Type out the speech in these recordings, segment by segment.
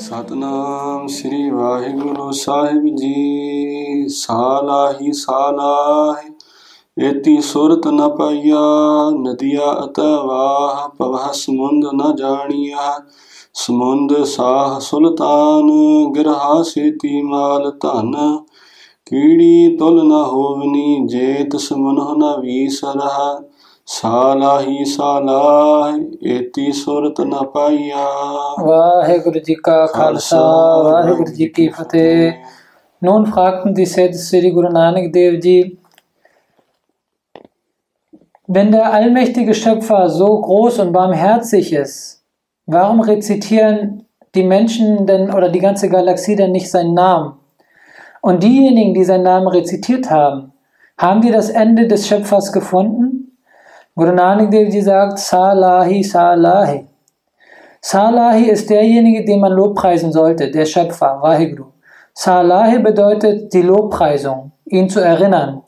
ਸਤਨਾਮ ਸ੍ਰੀ ਵਾਹਿਗੁਰੂ ਸਾਹਿਬ ਜੀ ਸਾਲਾਹੀ ਸਾਲਾਹ ਏਤੀ ਸੁਰਤ ਨ ਪਈਆ ਨਦੀਆ ਅਤਵਾਹ ਪਵਹ ਸਮੁੰਦ ਨ ਜਾਣੀਆ। ਸਮੁੰਦ ਸਾਹ ਸੁਲਤਾਨ ਗਿਰਹਾ ਸੇਤੀ ਮਾਲ ਧਨ। ਕੀੜੀ ਤੁਲ ਨ ਹੋਵਨੀ ਜੇਤ ਸਮਨਹੁ ਨ ਵੀਸਰਹ। ਸਾਲਾਹੀ ਸਾਲਾਹ ਏਤੀ ਸੁਰਤ ਨ ਪਾਈਆ। Vaheguru Ji ka Khalsa, Vaheguru Ji ki Fateh. Nun fragten die Seth Sri Guru Nanak Dev Ji, wenn der allmächtige Schöpfer so groß und barmherzig ist, warum rezitieren die Menschen denn oder die ganze Galaxie denn nicht seinen Namen? Und diejenigen, die seinen Namen rezitiert haben, haben die das Ende des Schöpfers gefunden? Guru Nanak Dev sagt, Salahi, Salahi. Salahi ist derjenige, den man lobpreisen sollte, der Schöpfer, Vaheguru. Salahi bedeutet die Lobpreisung, ihn zu erinnern.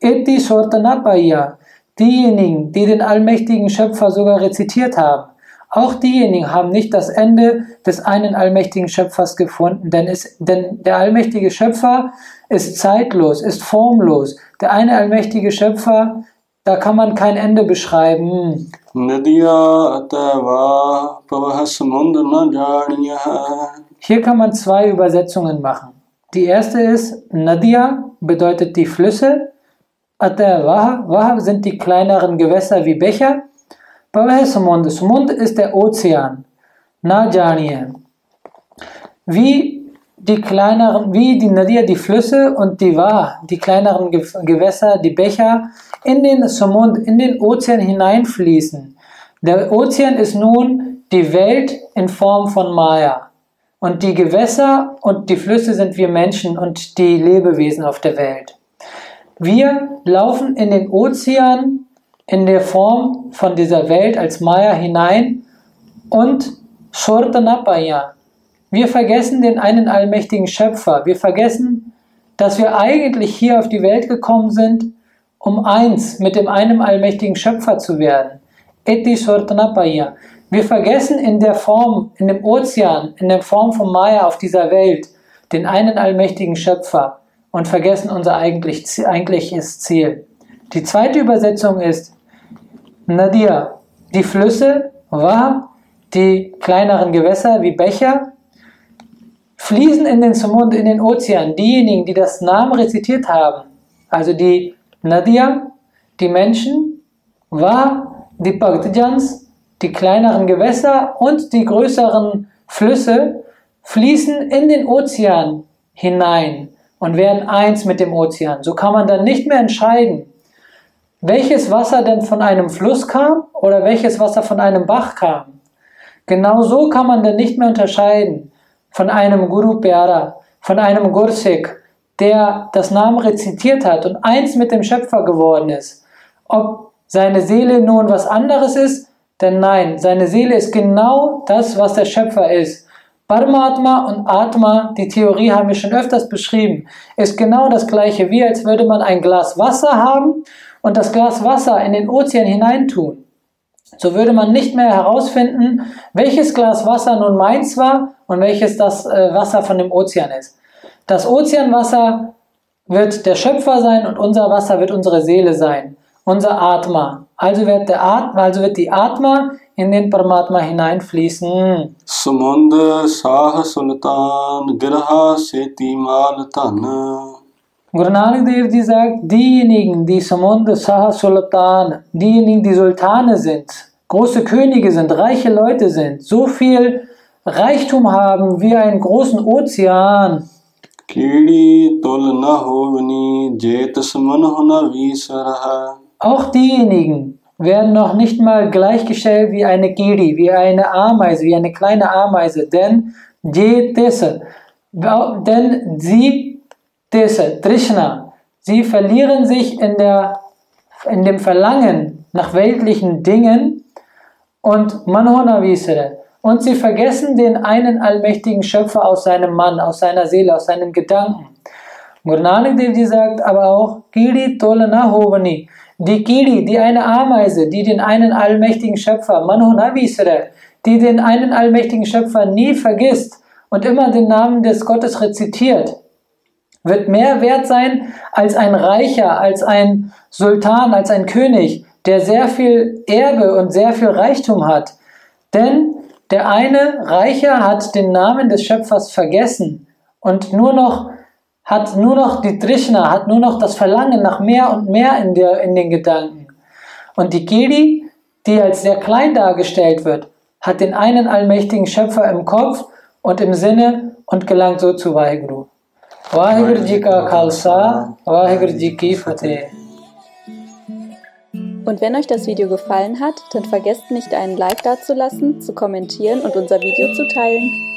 Iti Sortanapaya, Diejenigen, die den allmächtigen Schöpfer sogar rezitiert haben, auch diejenigen haben nicht das Ende des einen allmächtigen Schöpfers gefunden, denn, es, denn, der allmächtige Schöpfer ist zeitlos, ist formlos. Der eine allmächtige Schöpfer, da kann man kein Ende beschreiben. Hier kann man zwei Übersetzungen machen. Die erste ist, Nadia bedeutet die Flüsse Atawah, Wah sind die kleineren Gewässer wie Becher, Pavah Sumund, Sumund ist der Ozean, Na Janiye. Wie die kleineren, wie die Nadia die Flüsse und die Wah, die kleineren Ge- Gewässer, die Becher, in den Sumund, in den Ozean hineinfließen. Der Ozean ist nun die Welt in Form von Maya. Und die Gewässer und die Flüsse sind wir Menschen und die Lebewesen auf der Welt. Wir laufen in den Ozean in der Form von dieser Welt als Maya hinein und Shortanapaya. Wir vergessen den einen allmächtigen Schöpfer. Wir vergessen, dass wir eigentlich hier auf die Welt gekommen sind, um eins mit dem einen allmächtigen Schöpfer zu werden. Eti Shortanapaya. Wir vergessen in der Form, in dem Ozean, in der Form von Maya auf dieser Welt, den einen allmächtigen Schöpfer und vergessen unser eigentlich, eigentliches Ziel. Die zweite Übersetzung ist Nadia, die Flüsse, Wa, die kleineren Gewässer wie Becher, fließen in den Sumund, in den Ozean. Diejenigen, die das Namen rezitiert haben, also die Nadia, die Menschen, Wa, die Bhaktijans, die kleineren Gewässer und die größeren Flüsse fließen in den Ozean hinein und werden eins mit dem Ozean. So kann man dann nicht mehr entscheiden, welches Wasser denn von einem Fluss kam oder welches Wasser von einem Bach kam. Genau so kann man dann nicht mehr unterscheiden von einem Guru Pyara, von einem Gursik, der das Namen rezitiert hat und eins mit dem Schöpfer geworden ist. Ob seine Seele nun was anderes ist, denn nein, seine Seele ist genau das, was der Schöpfer ist. Paramatma und Atma, die Theorie haben wir schon öfters beschrieben, ist genau das gleiche, wie als würde man ein Glas Wasser haben und das Glas Wasser in den Ozean hineintun. So würde man nicht mehr herausfinden, welches Glas Wasser nun meins war und welches das äh, Wasser von dem Ozean ist. Das Ozeanwasser wird der Schöpfer sein und unser Wasser wird unsere Seele sein, unser Atma. Also wird, der Atma, also wird die Atma in den Paramatma hineinfließen. Samund sah sunatan girha seti mal. Guru Nanak Dev Ji sagt, diejenigen, die Samund Saha Sultan, diejenigen, die Sultane sind, große Könige sind, reiche Leute sind, so viel Reichtum haben wie einen großen Ozean. Auch diejenigen, werden noch nicht mal gleichgestellt wie eine Giri, wie eine Ameise, wie eine kleine Ameise, denn je desse, denn sie, desse, Trishna, sie verlieren sich in, der, in dem Verlangen nach weltlichen Dingen und Manona Visere. Und sie vergessen den einen allmächtigen Schöpfer aus seinem Mann, aus seiner Seele, aus seinen Gedanken. Guru Nanak Dev Ji sagt aber auch, Kidi Tolana Hovani. Die Kidi, die eine Ameise, die den einen allmächtigen Schöpfer, Manhonavisre, die den einen allmächtigen Schöpfer nie vergisst und immer den Namen des Gottes rezitiert, wird mehr wert sein als ein Reicher, als ein Sultan, als ein König, der sehr viel Erbe und sehr viel Reichtum hat. Denn der eine Reicher hat den Namen des Schöpfers vergessen und nur noch hat nur noch die Trishna, hat nur noch das Verlangen nach mehr und mehr in, der, in den Gedanken. Und die Kedi, die als sehr klein dargestellt wird, hat den einen allmächtigen Schöpfer im Kopf und im Sinne und gelangt so zu Vaheguru. Vaheguru Ji ka Khalsa, Vaheguru Ji ki Fateh. Und wenn euch das Video gefallen hat, dann vergesst nicht einen Like dazulassen, zu kommentieren und unser Video zu teilen.